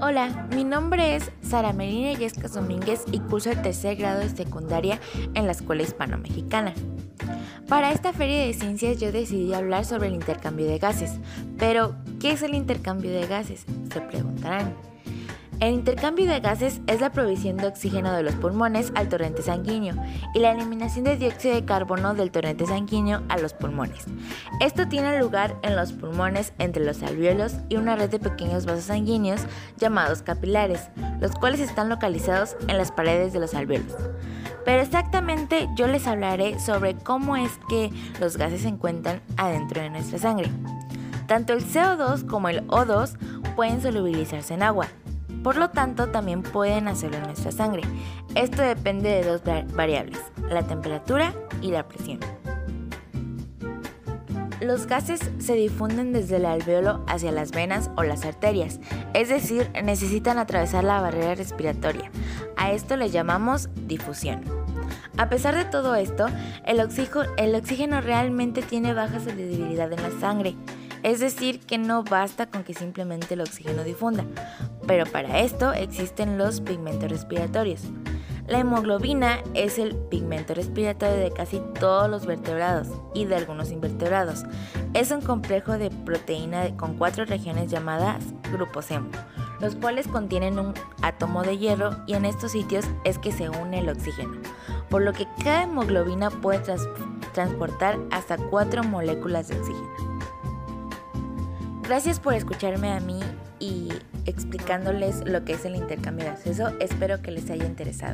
Hola, mi nombre es Sara Melina Yescas Domínguez y curso el tercer grado de secundaria en la Escuela Hispano-Mexicana. Para esta feria de ciencias yo decidí hablar sobre el intercambio de gases. Pero, ¿qué es el intercambio de gases? Se preguntarán. El intercambio de gases es la provisión de oxígeno de los pulmones al torrente sanguíneo y la eliminación de dióxido de carbono del torrente sanguíneo a los pulmones. Esto tiene lugar en los pulmones entre los alvéolos y una red de pequeños vasos sanguíneos llamados capilares, los cuales están localizados en las paredes de los alvéolos. Pero exactamente yo les hablaré sobre cómo es que los gases se encuentran adentro de nuestra sangre. Tanto el CO2 como el O2 pueden solubilizarse en agua por lo tanto, también pueden hacerlo en nuestra sangre. Esto depende de dos variables, la temperatura y la presión. Los gases se difunden desde el alveolo hacia las venas o las arterias, es decir, necesitan atravesar la barrera respiratoria. A esto le llamamos difusión. A pesar de todo esto, el oxígeno, el oxígeno realmente tiene baja solubilidad en la sangre. Es decir, que no basta con que simplemente el oxígeno difunda, pero para esto existen los pigmentos respiratorios. La hemoglobina es el pigmento respiratorio de casi todos los vertebrados y de algunos invertebrados. Es un complejo de proteína con cuatro regiones llamadas grupos hemo, los cuales contienen un átomo de hierro y en estos sitios es que se une el oxígeno, por lo que cada hemoglobina puede transportar hasta cuatro moléculas de oxígeno. Gracias por escucharme a mí y explicándoles lo que es el intercambio de acceso. Espero que les haya interesado.